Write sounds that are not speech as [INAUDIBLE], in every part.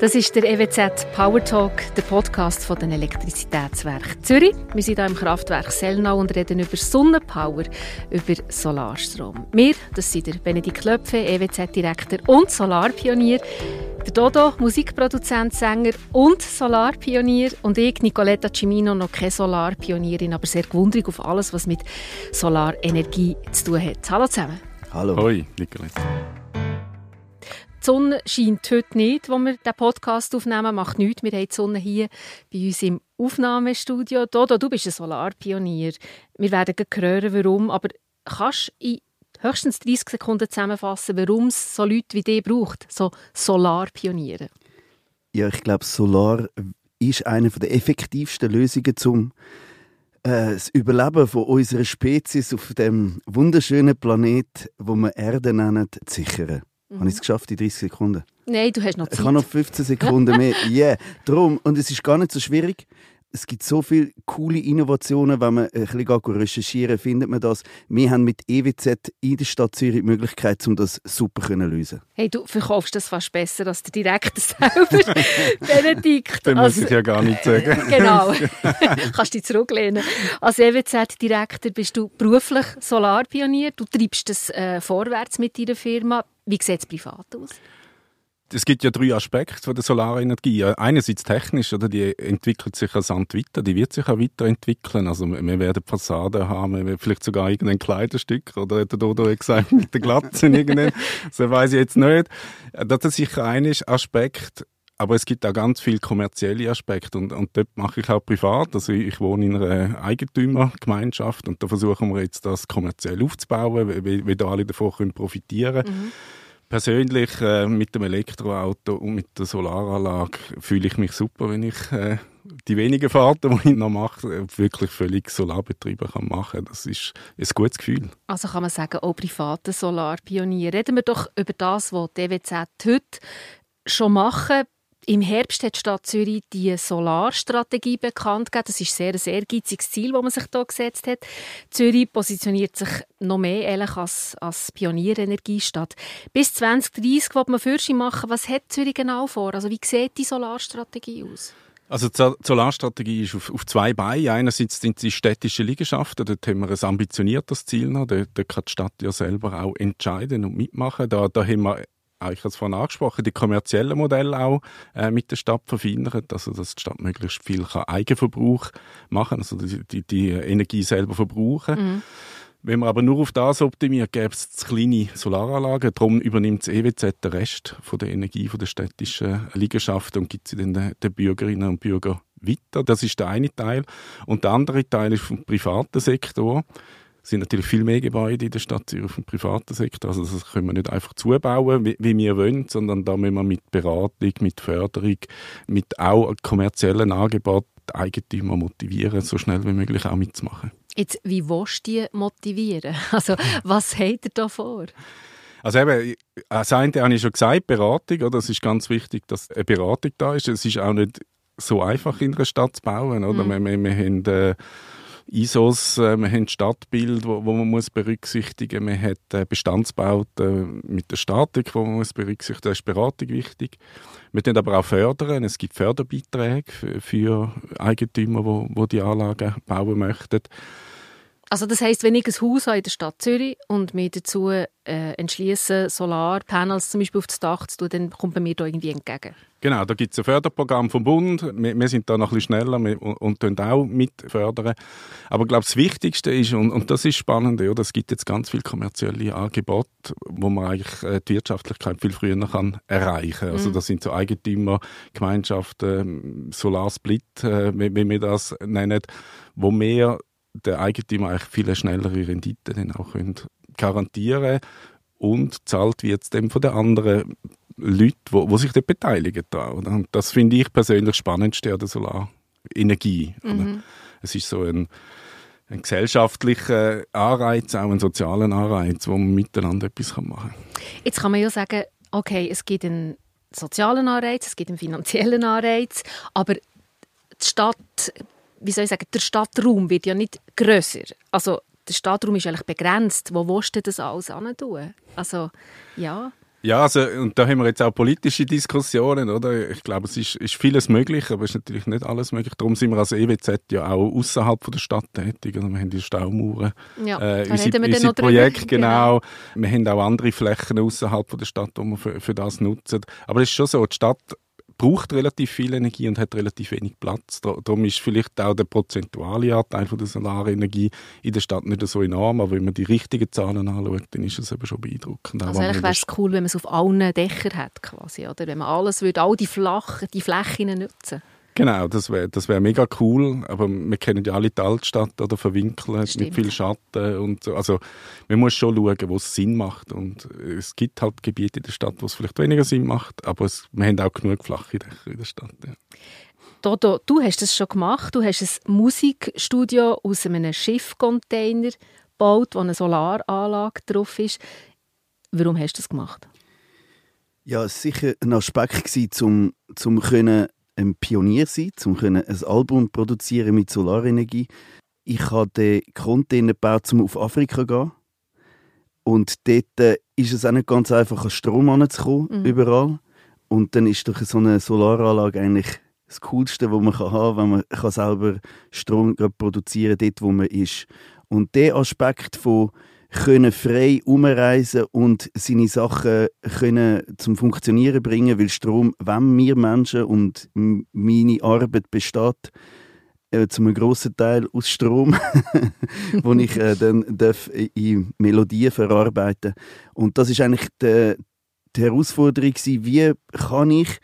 Das ist der EWZ Power Talk, der Podcast von den Elektrizitätswerken Zürich. Wir sind hier im Kraftwerk Sellnau und reden über Sonnenpower, über Solarstrom. Wir, das sind der Benedikt Klöpfe, EWZ-Direktor und Solarpionier, der Dodo, Musikproduzent, Sänger und Solarpionier und ich, Nicoletta Cimino, noch keine Solarpionierin, aber sehr gewundert auf alles, was mit Solarenergie zu tun hat. Hallo zusammen. Hallo. Hoi, Nicoletta. Die Sonne scheint heute nicht, wo wir den Podcast aufnehmen. Macht nichts. Wir haben die Sonne hier bei uns im Aufnahmestudio. Dodo, du bist ein Solarpionier. Wir werden hören, warum. Aber kannst du in höchstens 30 Sekunden zusammenfassen, warum es so Leute wie dich braucht, so Solarpioniere? Ja, ich glaube, Solar ist eine der effektivsten Lösungen zum äh, das Überleben von unserer Spezies auf dem wunderschönen Planet, wo wir Erde nennen, zu sichern. Mhm. Habe ich es geschafft in 30 Sekunden? Nein, du hast noch Zeit. Ich habe noch 15 Sekunden mehr. [LAUGHS] Yeah. Drum. Und es ist gar nicht so schwierig. Es gibt so viele coole Innovationen, wenn man ein bisschen recherchieren findet man das. Wir haben mit EWZ in der Stadt Zürich die Möglichkeit, um das super zu lösen. Hey, du verkaufst das fast besser als der Direktor selber, [LAUGHS] Benedikt. Dann muss also, ich ja gar nicht sagen. genau. [LAUGHS] Kannst dich zurücklehnen. Als EWZ-Direktor bist du beruflich Solarpionier. Du treibst das äh, vorwärts mit deiner Firma. Wie sieht es privat aus? es gibt ja drei Aspekte von der Solarenergie. Einerseits technisch, oder die entwickelt sich als Sand weiter, die wird sich auch weiterentwickeln. Also wir werden Fassaden haben, wir werden vielleicht sogar irgendein Kleiderstück oder hat der Dodo gesagt mit der Glatze irgendein. Das [LAUGHS] weiß ich jetzt nicht. Das ist sicher ein Aspekt. Aber es gibt auch ganz viele kommerzielle Aspekte und, und dort mache ich auch privat. Also ich wohne in einer Eigentümergemeinschaft und da versuchen wir jetzt das kommerziell aufzubauen, wie, wie da alle davon profitieren können. Mhm persönlich äh, mit dem Elektroauto und mit der Solaranlage fühle ich mich super, wenn ich äh, die wenigen Fahrten, die ich noch mache, wirklich völlig solarbetrieben kann machen. Das ist ein gutes Gefühl. Also kann man sagen, auch private Solarpionier. Reden wir doch über das, was DWZ heute schon machen. Im Herbst hat die Stadt Zürich die Solarstrategie bekannt gegeben. Das ist sehr ein sehr ehrgeiziges Ziel, das man sich hier gesetzt hat. Zürich positioniert sich noch mehr ehrlich als, als Pionierenergiestadt. Bis 2030 will man Fürsche machen. Was hat Zürich genau vor? Also wie sieht die Solarstrategie aus? Also die Solarstrategie ist auf, auf zwei Beinen. Einerseits sind die städtischen Liegenschaften, dort haben wir ein ambitioniertes Ziel noch. Dort kann die Stadt ja selber auch entscheiden und mitmachen. Da, da haben wir ich habe es vorhin angesprochen, die kommerziellen Modelle auch äh, mit der Stadt verfeinert, also dass die Stadt möglichst viel kann Eigenverbrauch machen also die, die, die Energie selber verbrauchen. Mhm. Wenn man aber nur auf das optimiert, gäbe es kleine Solaranlagen. Darum übernimmt das EWZ den Rest von der Energie von der städtischen Liegenschaften und gibt sie den, den Bürgerinnen und Bürgern weiter. Das ist der eine Teil. Und der andere Teil ist vom privaten Sektor. Es sind natürlich viel mehr Gebäude in der Stadt Zürich auf dem privaten Sektor. Also das können wir nicht einfach zubauen, wie, wie wir wollen, sondern da müssen wir mit Beratung, mit Förderung, mit auch kommerziellen Angeboten Eigentümer motivieren, so schnell wie möglich auch mitzumachen. Jetzt, wie willst du die motivieren? [LAUGHS] Also, was habt ihr da vor? Also eben, das eine habe ich schon gesagt, Beratung. Oder? Es ist ganz wichtig, dass eine Beratung da ist. Es ist auch nicht so einfach in einer Stadt zu bauen. Oder? Mhm. Wir, wir, wir haben... Äh, ISOs, äh, wir haben Stadtbild, wo, wo man muss berücksichtigen muss. Man hat äh, Bestandsbauten mit der Statik, wo man muss berücksichtigen Da ist Beratung wichtig. Wir können aber auch fördern. Es gibt Förderbeiträge für, für Eigentümer, wo, wo die Anlagen bauen möchten. Also das heißt, wenn ich ein Haus habe in der Stadt Zürich und mir dazu äh, entschließe, Solarpanels zum Beispiel auf das Dach zu tun, dann kommt man mir da irgendwie entgegen. Genau, da gibt es ein Förderprogramm vom Bund. Wir, wir, sind da noch ein bisschen schneller und, und auch mit fördern. Aber ich glaube, das Wichtigste ist, und, und das ist spannend, ja, es gibt jetzt ganz viele kommerzielle Angebote, wo man eigentlich äh, die Wirtschaftlichkeit viel früher kann erreichen kann. Also mhm. das sind so Eigentümergemeinschaften, Solarsplit, äh, wie, wie wir das nennen, wo mehr der Eigentümer eigentlich viel schnellere Rendite dann auch garantieren und zahlt wird es dann von den anderen Leuten, wo, wo sich dort beteiligen. Da, Und das finde ich persönlich spannendste an der Solarenergie. Mhm. Es ist so ein, ein gesellschaftlicher Anreiz, auch ein sozialer Anreiz, wo man miteinander etwas machen kann. Jetzt kann man ja sagen, okay, es gibt einen sozialen Anreiz, es gibt einen finanziellen Anreiz, aber die Stadt wie soll ich sagen, der Stadtraum wird ja nicht grösser. Also der Stadtraum ist eigentlich begrenzt. Wo willst du das alles tun? Also, ja. Ja, also, und da haben wir jetzt auch politische Diskussionen, oder? Ich glaube, es ist, ist vieles möglich, aber es ist natürlich nicht alles möglich. Darum sind wir als EWZ ja auch außerhalb der Stadt tätig. Also wir haben die Staumauern, Ja, äh, unsere, unsere drüber. Projekte, genau. Wir haben auch andere Flächen außerhalb der Stadt, die wir für, für das nutzen. Aber es ist schon so, die Stadt braucht relativ viel Energie und hat relativ wenig Platz. Dar- Darum ist vielleicht auch der prozentuale Anteil von der Solarenergie in der Stadt nicht so enorm, aber wenn man die richtigen Zahlen anschaut, dann ist es eben schon beeindruckend. Also eigentlich wäre es cool, wenn man es auf allen Dächern hat, quasi, oder? Wenn man alles würde, all die Flachen, die Flächen nutzen. Genau, das wäre das wär mega cool, aber wir kennen ja alle die Altstadt oder verwinkelt Stimmt. mit viel Schatten und so. Also man muss schon schauen, wo es Sinn macht und es gibt halt Gebiete in der Stadt, wo es vielleicht weniger Sinn macht, aber es, wir haben auch genug flache Dächer in der Stadt. Ja. Dodo, du hast das schon gemacht. Du hast ein Musikstudio aus einem Schiffcontainer gebaut, wo eine Solaranlage drauf ist. Warum hast du das gemacht? Ja, es war sicher ein Aspekt, um, um können ein Pionier sein um können ein Album produzieren mit Solarenergie. Ich habe den Container gebaut, um auf Afrika zu gehen. Und dort äh, ist es auch nicht ganz einfach, an Strom heranzukommen, Mhm. überall. Und dann ist doch so eine Solaranlage eigentlich das Coolste, was man kann haben kann, wenn man kann selber Strom produzieren kann, dort, wo man ist. Und der Aspekt von können frei umreisen und seine Sachen können zum Funktionieren bringen, weil Strom, wenn wir Menschen und meine Arbeit besteht, äh, zum grossen Teil aus Strom, [LAUGHS] wo ich äh, dann darf in Melodien verarbeiten. Und das ist eigentlich die, die Herausforderung gewesen, wie kann ich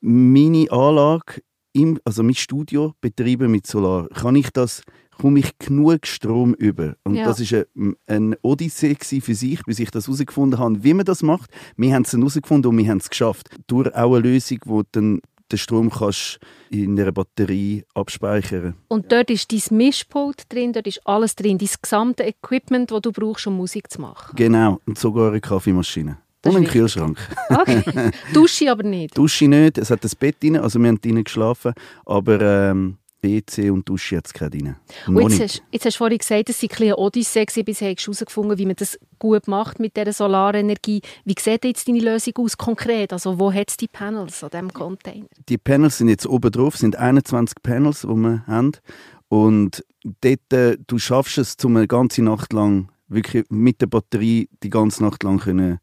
meine Anlage, im, also mein Studio betreiben mit Solar? Kann ich das komme ich genug Strom über. Und Ja. das war eine, eine Odyssee für sich, bis ich das herausgefunden habe, wie man das macht. Wir haben es herausgefunden und wir haben es geschafft. Durch auch eine Lösung, wo dann den Strom kannst in einer Batterie abspeichern Und dort ist dein Mischpult drin, dort ist alles drin, dein gesamte Equipment, das du brauchst, um Musik zu machen. Genau, und sogar eine Kaffeemaschine. Das und einen. Kühlschrank. Okay. [LAUGHS] Dusche aber nicht. Dusche nicht, es hat ein Bett drin, also wir haben drinnen geschlafen, aber ähm, WC und Dusche hat es keine drin. Und jetzt hast, jetzt hast du vorhin gesagt, es sei ein bisschen Odyssee gewesen, bisher hast du herausgefunden, wie man das gut macht mit dieser Solarenergie. Wie sieht jetzt deine Lösung aus konkret? Also wo hat es die Panels an diesem Container? die Panels sind jetzt oben drauf, sind 21 Panels, die wir haben. Und dort, äh, du schaffst es, um eine ganze Nacht lang wirklich mit der Batterie die ganze Nacht lang können,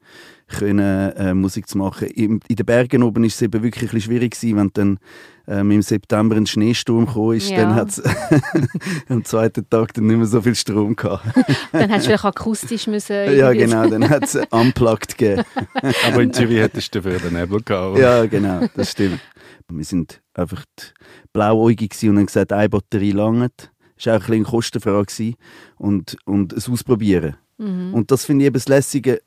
können äh, Musik zu machen. Im, in den Bergen oben ist es eben wirklich ein bisschen schwierig gewesen, wenn dann ähm, im September ein Schneesturm gekommen ist, Ja. dann hat es [LAUGHS] am zweiten Tag dann nicht mehr so viel Strom gehabt. [LAUGHS] Dann hättest du vielleicht akustisch müssen [LAUGHS] ja, genau, dann hat es Unplugged gegeben. Aber in Zürich hättest du dafür den Nebel gehabt. oder? Ja, genau, das stimmt. Wir sind einfach blauäugig und haben gesagt, eine Batterie langt. Das war auch ein bisschen eine Kostenfrage und, und es ausprobieren. Mhm. Und das finde ich eben das Lässige.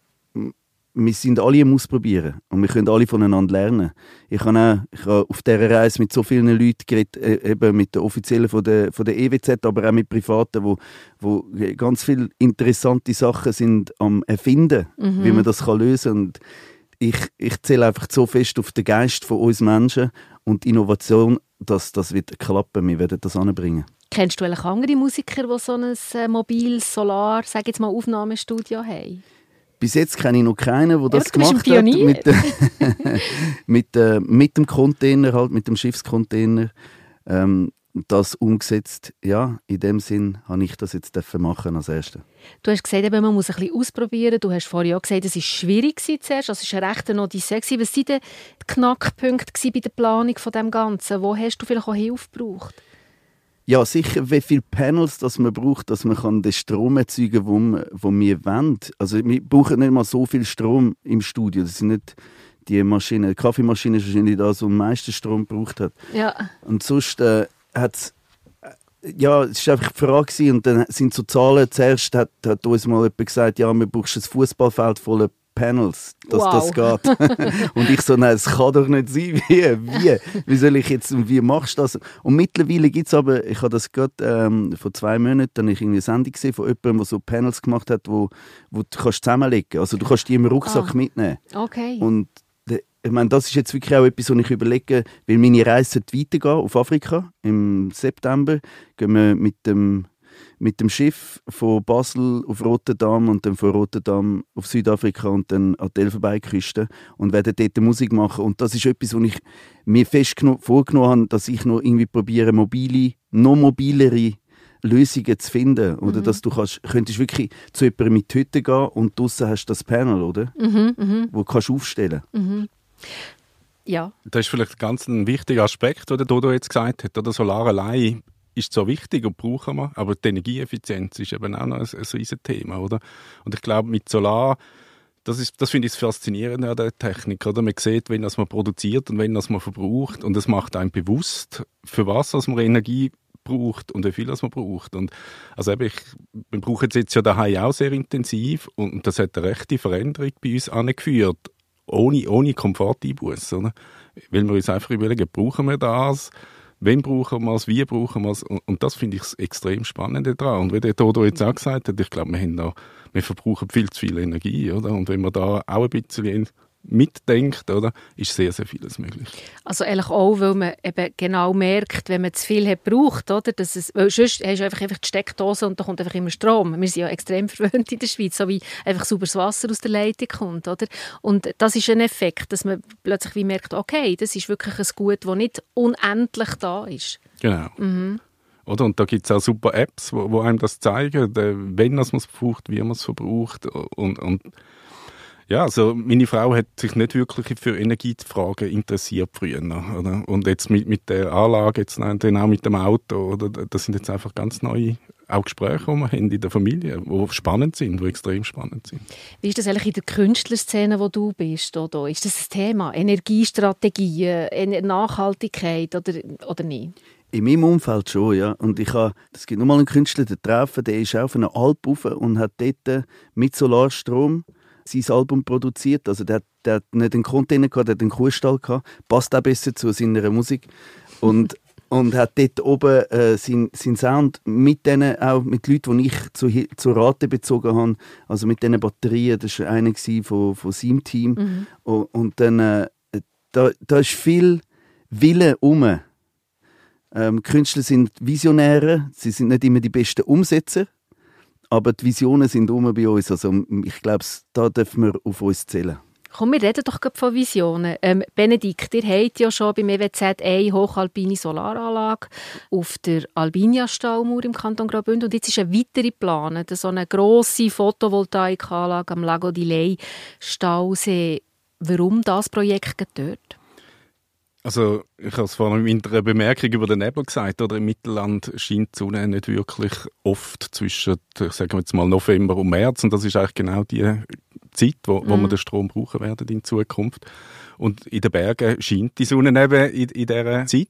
Wir sind alle am Ausprobieren und wir können alle voneinander lernen. Ich habe, auch, ich habe auf dieser Reise mit so vielen Leuten geredet, äh, eben mit den Offiziellen von der, von der EWZ, aber auch mit Privaten, wo, wo ganz viele interessante Sachen sind am Erfinden, Mhm. wie man das kann lösen kann. Und ich, ich zähle einfach so fest auf den Geist von uns Menschen und die Innovation, dass das wird klappen. Wir werden das anbringen. Kennst du eigentlich andere Musiker, die so ein äh, mobiles Solar, sag jetzt mal Aufnahmestudio haben? Bis jetzt kenne ich noch keinen, der das ein gemacht hat. Mit, äh, [LAUGHS] mit, äh, mit dem Container, halt, mit dem Schiffscontainer. Ähm, das umgesetzt. Ja, in dem Sinn habe ich das jetzt machen als Erster. Du hast gesagt, eben, man muss ein bisschen ausprobieren. Du hast vorhin auch gesagt, es war schwierig gewesen zuerst. Also es war eine rechte Odyssee. gewesen. Was waren denn die Knackpunkte bei der Planung von dem Ganzen? Wo hast du vielleicht auch Hilfe gebraucht? Ja, sicher, wie viele Panels das man braucht, dass man kann den Strom erzeugen kann, den wo wir wollen. Also wir brauchen nicht mal so viel Strom im Studio. Das sind nicht die Maschine. Die Kaffeemaschine ist wahrscheinlich das, was am meisten Strom gebraucht hat. Ja. Und sonst äh, hat's äh, ja, es war einfach die Frage und dann sind so Zahlen. Zuerst hat, hat uns mal jemand gesagt, ja, wir brauchen ein Fußballfeld voller Panels, dass Wow. das geht. [LAUGHS] und ich so, nein, es kann doch nicht sein. [LAUGHS] Wie? Wie? Wie soll ich jetzt, wie machst du das? Und mittlerweile gibt es aber, ich habe das gerade ähm, vor zwei Monaten, dann ich irgendwie eine Sendung gesehen von jemandem, der so Panels gemacht hat, wo, wo du kannst zusammenlegen Also du kannst die im Rucksack Ah. mitnehmen. Okay. Und ich meine, das ist jetzt wirklich auch etwas, was ich überlege, weil meine Reise wird weitergehen auf Afrika. Im September gehen wir mit dem, mit dem Schiff von Basel auf Rotterdam und dann von Rotterdam auf Südafrika und dann an die Elfenbeinküste und werde dort Musik machen. Und das ist etwas, was ich mir fest vorgenommen habe, dass ich noch irgendwie probiere, mobile, noch mobilere Lösungen zu finden. Oder mhm. dass du kannst, könntest wirklich zu jemandem mit Hütte gehen und draußen hast du das Panel, oder? Mhm, mh. Wo du kannst aufstellen mhm. Ja. Das ist vielleicht ganz ein wichtiger Aspekt, den Dodo jetzt gesagt hat. Oder Solar allein ist zwar wichtig und brauchen wir, aber die Energieeffizienz ist eben auch noch ein, ein riesiges Thema, oder? Und ich glaube, mit Solar das, das finde ich das Faszinierende an der Technik. Oder? Man sieht, wenn das man produziert und wenn das man verbraucht. Und es macht einem bewusst, für was man Energie braucht und wie viel das man braucht. Und also eben, ich, wir brauchen es jetzt ja daheim auch sehr intensiv und das hat eine rechte Veränderung bei uns angeführt, ohne, ohne Komforteinbuß. Weil wir uns einfach überlegen, brauchen wir das? Wann brauchen wir es? Wie brauchen wir es? Und, und das finde ich das extrem Spannende daran. Und wie der Toto jetzt auch gesagt hat, ich glaube, wir, haben da, wir verbrauchen viel zu viel Energie. Oder? Und wenn wir da auch ein bisschen mitdenkt, oder, ist sehr, sehr vieles möglich. Also eigentlich auch, weil man eben genau merkt, wenn man zu viel hat braucht, oder, dass es, weil sonst hast du einfach, einfach die Steckdose und da kommt einfach immer Strom. Wir sind ja extrem [LAUGHS] verwöhnt in der Schweiz, so wie einfach sauberes Wasser aus der Leitung kommt, oder? Und das ist ein Effekt, dass man plötzlich wie merkt, okay, das ist wirklich ein Gut, das nicht unendlich da ist. Genau. Mhm. Oder? Und da gibt es auch super Apps, wo, wo einem das zeigen, wenn man es braucht, wie man es verbraucht und, und ja, also meine Frau hat sich nicht wirklich für Energiefragen interessiert früher. Oder? Und jetzt mit, mit der Anlage, jetzt dann auch mit dem Auto, oder? das sind jetzt einfach ganz neue auch Gespräche, die wir haben in der Familie, die spannend sind, die extrem spannend sind. Wie ist das eigentlich in der Künstlerszene, wo du bist? Oder? Ist das ein Thema? Energiestrategien, Nachhaltigkeit oder, oder nicht? In meinem Umfeld schon, ja. Und ich habe, es gibt nochmal einen Künstler, den treffen, der ist auf einer Alp rauf und hat dort mit Solarstrom sein Album produziert. Also der, der hat nicht einen Container gehabt, der hat einen Kuhstall gehabt. Passt auch besser zu seiner Musik. Und, [LAUGHS] und hat dort oben äh, seinen sein Sound mit denen, auch mit Leuten, die ich zu, zu Rate bezogen habe, also mit diesen Batterien, das war einer von, von seinem Team. Mhm. Und, und, dann, äh, da, da ist viel Wille um. Ähm, Künstler sind Visionäre, sie sind nicht immer die besten Umsetzer, aber die Visionen sind um bei uns. Also ich glaube, da dürfen wir auf uns zählen. Komm, wir reden doch von Visionen. Ähm, Benedikt, ihr habt ja schon beim EWZ eine hochalpine Solaranlage auf der Albinia-Staumauer im Kanton Graubünden und jetzt ist eine weitere geplant, so eine grosse Photovoltaikanlage am Lago di Lei, Stausee. Warum das Projekt dort? Also ich habe es vorhin in einer Bemerkung über den Nebel gesagt, oder im Mittelland scheint die Sonne nicht wirklich oft zwischen, sagen wir jetzt mal November und März und das ist eigentlich genau die Zeit, wo, wo mhm. wir den Strom brauchen werden in Zukunft. Und in den Bergen scheint die Sonne eben in, in dieser Zeit.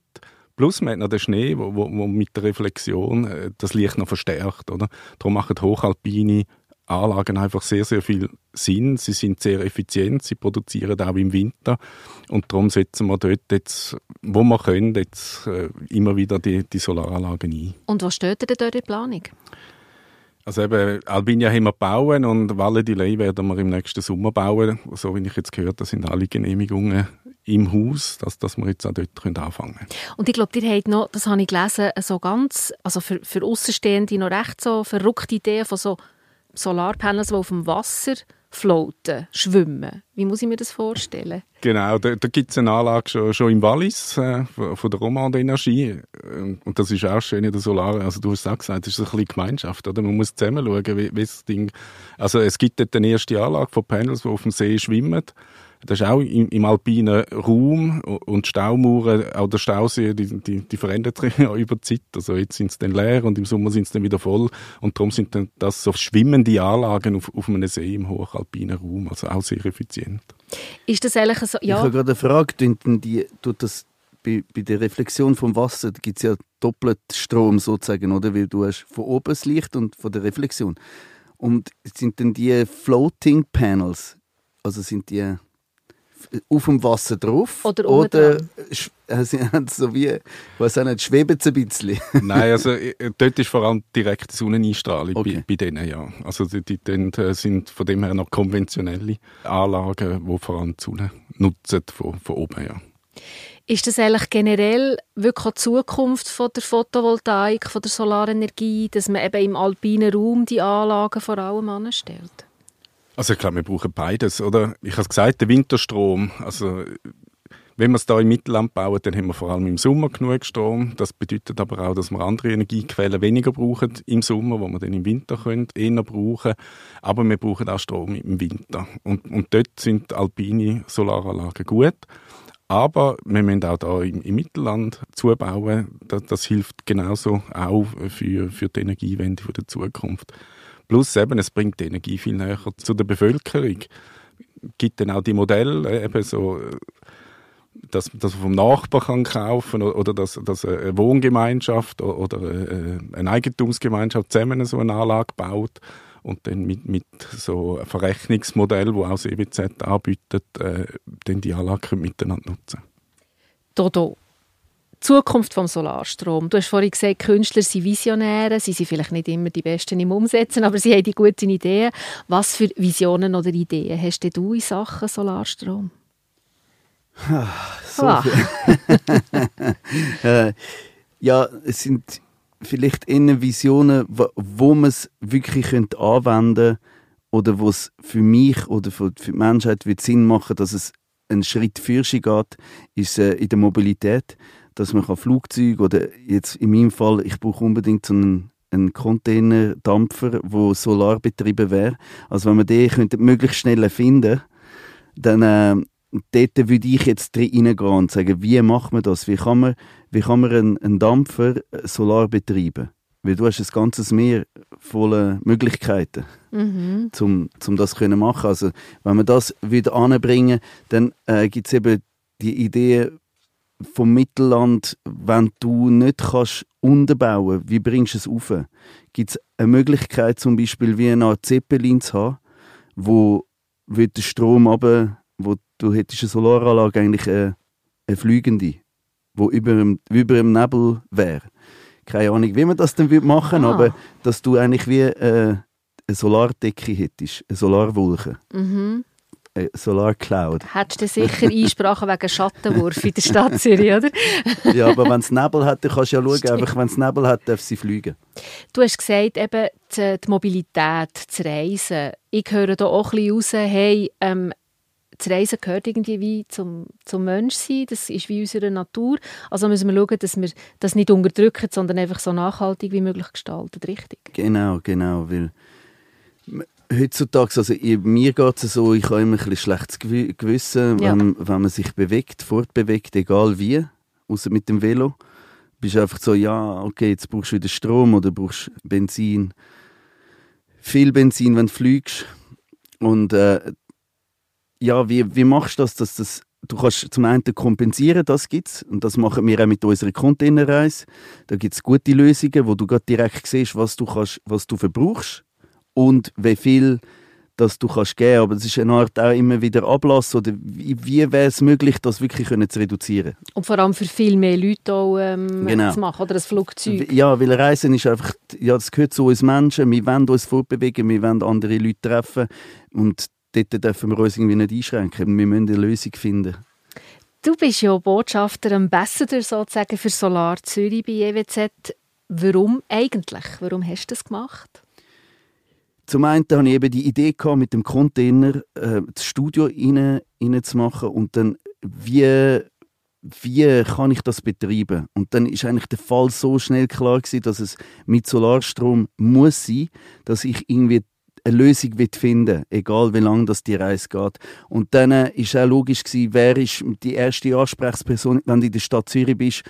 Plus man hat noch den Schnee, wo, wo, wo mit der Reflexion äh, das Licht noch verstärkt, oder? Darum machen Hochalpine Anlagen einfach sehr, sehr viel Sinn. Sie sind sehr effizient, sie produzieren auch im Winter. Und darum setzen wir dort jetzt, wo wir können, jetzt äh, immer wieder die, die Solaranlagen ein. Und was steht denn dort in der Planung? Also eben, Albinia haben wir bauen und Valle di Lei werden wir im nächsten Sommer bauen. So wie ich jetzt gehört habe, sind alle Genehmigungen im Haus, dass, dass wir jetzt auch dort können anfangen können. Und ich glaube, ihr habt noch, das habe ich gelesen, so ganz, also für, für Außenstehende noch recht so verrückte Ideen von so Solarpanels, die auf dem Wasser floaten, schwimmen. Wie muss ich mir das vorstellen? Genau, da, da gibt es eine Anlage schon, schon im Wallis äh, von der Romande Energie. Äh, und das ist auch schön in der Solar. Also du hast auch gesagt, das ist ein bisschen Gemeinschaft. Oder? Man muss zusammen schauen, wie, wie das Ding... Also es gibt dort eine erste Anlage von Panels, die auf dem See schwimmen. Das ist auch im, im alpinen Raum und Staumauern, auch der Stausee, die, die, die verändert sich ja über die Zeit. Also jetzt sind sie dann leer und im Sommer sind sie dann wieder voll. Und darum sind dann das so schwimmende Anlagen auf, auf einem See im hochalpinen Raum, also auch sehr effizient. Ist das eigentlich so? Ja. Ich habe gerade eine Frage. Die, tut das bei, bei der Reflexion vom Wasser gibt es ja doppelt Strom sozusagen, oder? Weil du hast von oben das Licht und von der Reflexion. Und sind denn die Floating Panels, also sind die auf dem Wasser drauf? Oder, oder sie [LAUGHS] haben so wie, was auch nicht, schweben sie ein bisschen? [LAUGHS] Nein, also äh, dort ist vor allem direkte Sonneneinstrahlung okay. bei, bei denen, ja. Also die, die, die äh, sind von dem her noch konventionelle Anlagen, die vor allem die Sonne nutzen von, von oben, ja. Ist das eigentlich generell wirklich die Zukunft von der Photovoltaik, von der Solarenergie, dass man eben im alpinen Raum die Anlagen vor allem anstellt? Also ich glaube, wir brauchen beides, oder? Ich habe gesagt, der Winterstrom, also wenn wir es da im Mittelland bauen, dann haben wir vor allem im Sommer genug Strom. Das bedeutet aber auch, dass wir andere Energiequellen weniger brauchen im Sommer, wo wir dann im Winter können, eher brauchen. Aber wir brauchen auch Strom im Winter. Und, und dort sind alpine Solaranlagen gut. Aber wir müssen auch da im, im Mittelland zubauen. Das, das, hilft genauso auch für, für die Energiewende der Zukunft. Plus eben, es bringt die Energie viel näher zu der Bevölkerung. Gibt dann auch die Modelle, eben so dass, dass man vom Nachbar kann kaufen oder dass, dass eine Wohngemeinschaft oder eine Eigentumsgemeinschaft zusammen so eine Anlage baut und dann mit, mit so einem Verrechnungsmodell, wo auch das EWZ anbietet, äh, dann die Anlage miteinander nutzen. Dodo, Zukunft vom Solarstrom. Du hast vorhin gesagt, Künstler sind Visionäre, sie sind vielleicht nicht immer die Besten im Umsetzen, aber sie haben die guten Ideen. Was für Visionen oder Ideen hast du in Sachen Solarstrom? So ah. [LAUGHS] äh, ja, es sind vielleicht eher Visionen, wo man es wirklich könnte anwenden könnte oder wo es für mich oder für die Menschheit wird Sinn machen, dass es einen Schritt für sie geht, ist äh, in der Mobilität, dass man Flugzeuge oder jetzt in meinem Fall, ich brauche unbedingt so einen ein Containerdampfer, wo solarbetrieben wäre. Also wenn man den könnte möglichst schnell finden, dann äh, dort würde ich jetzt reingehen und sagen, wie macht man das? Wie kann man, wie kann man einen, einen Dampfer äh, solar betreiben? Weil du hast ein ganzes Meer voller Möglichkeiten, mhm. um, um das zu machen. Also, wenn man das wieder anbringen, dann äh, gibt es eben die Idee vom Mittelland, wenn du nicht kannst unterbauen, wie bringst du es auf? Gibt es eine Möglichkeit, zum Beispiel wie eine Art Zeppelin zu haben, wo wird der Strom aber wo du hättest eine Solaranlage eigentlich eine, eine fliegende, wo über dem, über dem Nebel wäre. Keine Ahnung, wie man das dann machen ah. aber dass du eigentlich wie äh, eine Solardecke hättest, eine Solarwolke. Mhm. Eine Solarcloud. Hättest du sicher Einsprachen wegen Schattenwurf in der Stadt Zürich, oder? [LAUGHS] ja, aber wenn es Nebel hat, dann kannst du ja schauen, einfach wenn es Nebel hat, darf sie fliegen. Du hast gesagt, eben die, die Mobilität, das Reisen. Ich höre da auch ein bisschen raus, hey, ähm, das Reisen gehört irgendwie wie zum, zum Menschsein, das ist wie unsere Natur. Also müssen wir schauen, dass wir das nicht unterdrücken, sondern einfach so nachhaltig wie möglich gestalten, richtig? Genau, genau, weil heutzutage, also mir geht es so, ich habe immer ein bisschen schlechtes Gewissen, ja. wenn, wenn man sich bewegt, fortbewegt, egal wie, außer mit dem Velo. Bist einfach so, ja, okay, jetzt brauchst du wieder Strom oder brauchst Benzin. Viel Benzin, wenn du fliegst. Und äh, ja, wie, wie machst du das, dass das du kannst zum einen kompensieren, das gibt's und das machen wir auch mit unserer Containerreise. Da gibt es gute Lösungen, wo du gerade direkt siehst, was du kannst, was du verbrauchst und wie viel das du kannst geben. Aber es ist eine Art auch immer wieder Ablass oder wie, wie wäre es möglich, das wirklich können zu reduzieren? Und vor allem für viel mehr Leute auch, ähm, genau. zu machen oder ein Flugzeug. Ja, weil Reisen ist einfach, ja, das gehört zu uns Menschen. Wir wollen uns fortbewegen, wir wollen andere Leute treffen und dort dürfen wir uns irgendwie nicht einschränken. Wir müssen eine Lösung finden. Du bist ja Botschafter, Ambassador sozusagen für Solar Zürich bei EWZ. Warum eigentlich? Warum hast du das gemacht? Zum einen hatte ich eben die Idee gehabt, mit dem Container äh, das Studio rein, rein und dann wie wie kann ich das betreiben? Und dann ist eigentlich der Fall so schnell klar gewesen, dass es mit Solarstrom muss sein, dass ich irgendwie eine Lösung finden egal wie lange das die Reise geht. Und dann äh, ist auch logisch gewesen, wer ist die erste Ansprechperson, wenn du in der Stadt Zürich bist,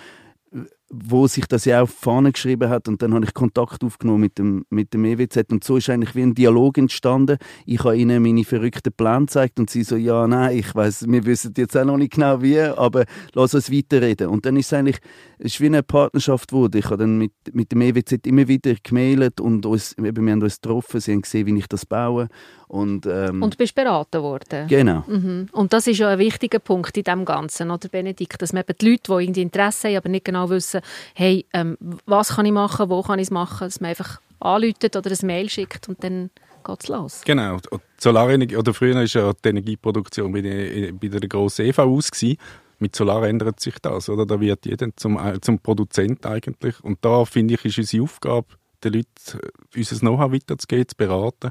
wo sich das ja auf Fahne geschrieben hat und dann habe ich Kontakt aufgenommen mit dem, mit dem EWZ und so ist eigentlich wie ein Dialog entstanden. Ich habe ihnen meine verrückten Pläne gezeigt und sie so, ja, nein, ich weiß, wir wissen jetzt auch noch nicht genau wie, aber lass uns weiterreden. Und dann ist es eigentlich, es ist wie eine Partnerschaft geworden. Ich habe dann mit, mit dem EWZ immer wieder gemailt und uns, eben, wir haben uns getroffen, sie haben gesehen, wie ich das baue und, ähm, und bist beraten worden. Genau. Mhm. Und das ist ja ein wichtiger Punkt in dem Ganzen, oder Benedikt, dass man eben die Leute, die irgendwie Interesse haben, aber nicht genau wissen, hey, ähm, was kann ich machen, wo kann ich es machen, dass man einfach anläutet oder ein Mail schickt und dann geht es los. Genau. Solarenergie, oder früher war ja die Energieproduktion bei der, bei der grossen EV aus. Gewesen. mit Solar ändert sich das, oder? Da wird jeder zum, zum Produzent eigentlich. Und da, finde ich, ist unsere Aufgabe, den Leuten äh, unser Know-how weiterzugeben, zu beraten.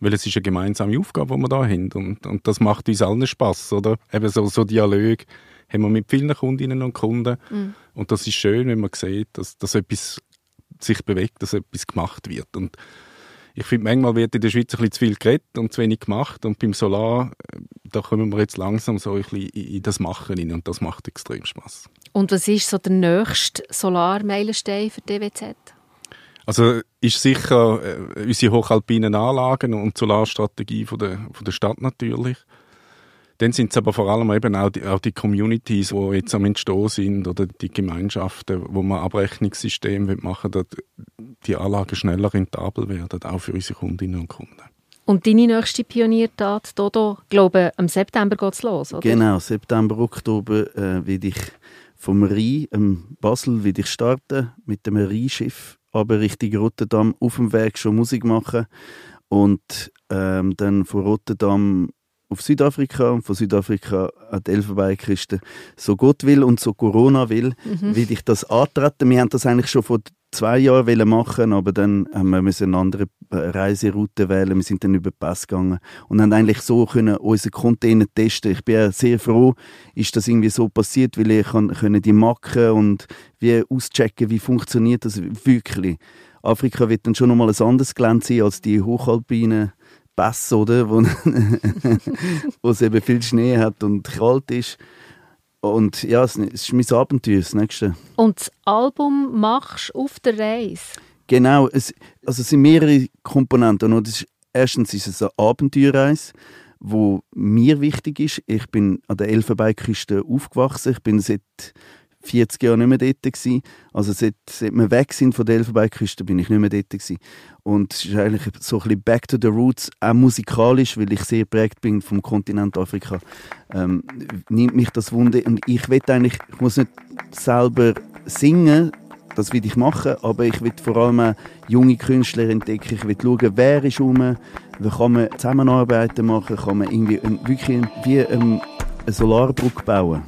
Weil es ist eine gemeinsame Aufgabe, die wir da haben. Und, und das macht uns allen Spass, oder? Eben so, so Dialog haben wir mit vielen Kundinnen und Kunden. Mhm. Und das ist schön, wenn man sieht, dass, dass etwas sich bewegt, dass etwas gemacht wird. Und ich finde, manchmal wird in der Schweiz ein bisschen zu viel geredet und zu wenig gemacht. Und beim Solar, äh, da kommen wir jetzt langsam so ein bisschen in das Machen rein und das macht extrem Spaß. Und was ist so der nächste Solarmeilenstein für die DWZ? Also ist sicher äh, unsere hochalpinen Anlagen und die Solarstrategie von der, von der Stadt natürlich. Dann sind es aber vor allem eben auch die, auch die Communities, die jetzt am Entstehen sind oder die Gemeinschaften, wo man Abrechnungssysteme machen dass die Anlagen schneller rentabel werden, auch für unsere Kundinnen und Kunden. Und deine nächste Pioniertat, Dodo, glaube im September geht es los, oder? Genau, September, Oktober äh, werde ich vom Rhein, ähm, Basel, ich starten mit dem Rheinschiff aber Richtung Rotterdam auf dem Weg schon Musik machen und ähm, dann von Rotterdam auf Südafrika und von Südafrika an die Elfenbeinküste. So Gott will und so Corona will, mhm. will ich das antreten. Wir haben das eigentlich schon vor zwei Jahren machen aber dann haben wir eine andere äh, Reiseroute wählen. Wir sind dann über den Pass gegangen und haben eigentlich so können unsere Container testen. Ich bin sehr froh, ist das irgendwie so passiert, weil ich kann, die Macken und wie auschecken, wie funktioniert das wirklich. Afrika wird dann schon nochmal ein anderes Gelände sein als die hochalpinen Pässe, oder? Wo, [LAUGHS] wo es eben viel Schnee hat und kalt ist. Und ja, es ist mein Abenteuer, das nächste. Und das Album machst du auf der Reise? Genau, es, also es sind mehrere Komponenten. Und ist, erstens ist es eine Abenteuerreise, wo mir wichtig ist. Ich bin an der Elfenbeinküste aufgewachsen. Ich bin seit 40 Jahre nicht mehr dort gewesen. Also seit, seit wir weg sind von der Elfenbeinküste, bin ich nicht mehr dort gewesen. Und es ist eigentlich so ein bisschen back to the roots, auch musikalisch, weil ich sehr geprägt bin vom Kontinent Afrika, ähm, nimmt mich das Wunder. Und ich will eigentlich, ich muss nicht selber singen, das will ich machen, aber ich will vor allem junge Künstler entdecken. Ich will schauen, wer ist rum, wie kann man Zusammenarbeiten machen, kann man irgendwie wirklich wie eine Solarbrücke bauen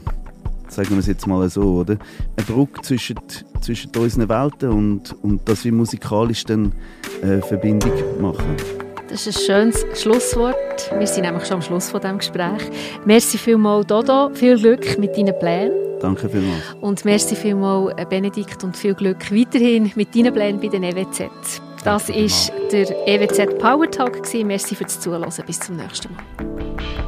sagen wir es jetzt mal so, oder? Eine Brücke zwischen, zwischen unseren Welten und, und dass wir musikalisch dann eine Verbindung machen. Das ist ein schönes Schlusswort. Wir sind nämlich schon am Schluss von diesem Gespräch. Merci vielmals, Dodo. Viel Glück mit deinen Plänen. Danke vielmals. Und merci vielmals, Benedikt, und viel Glück weiterhin mit deinen Plänen bei den EWZ. Das war der EWZ Power Talk. Merci fürs Zuhören. Bis zum nächsten Mal.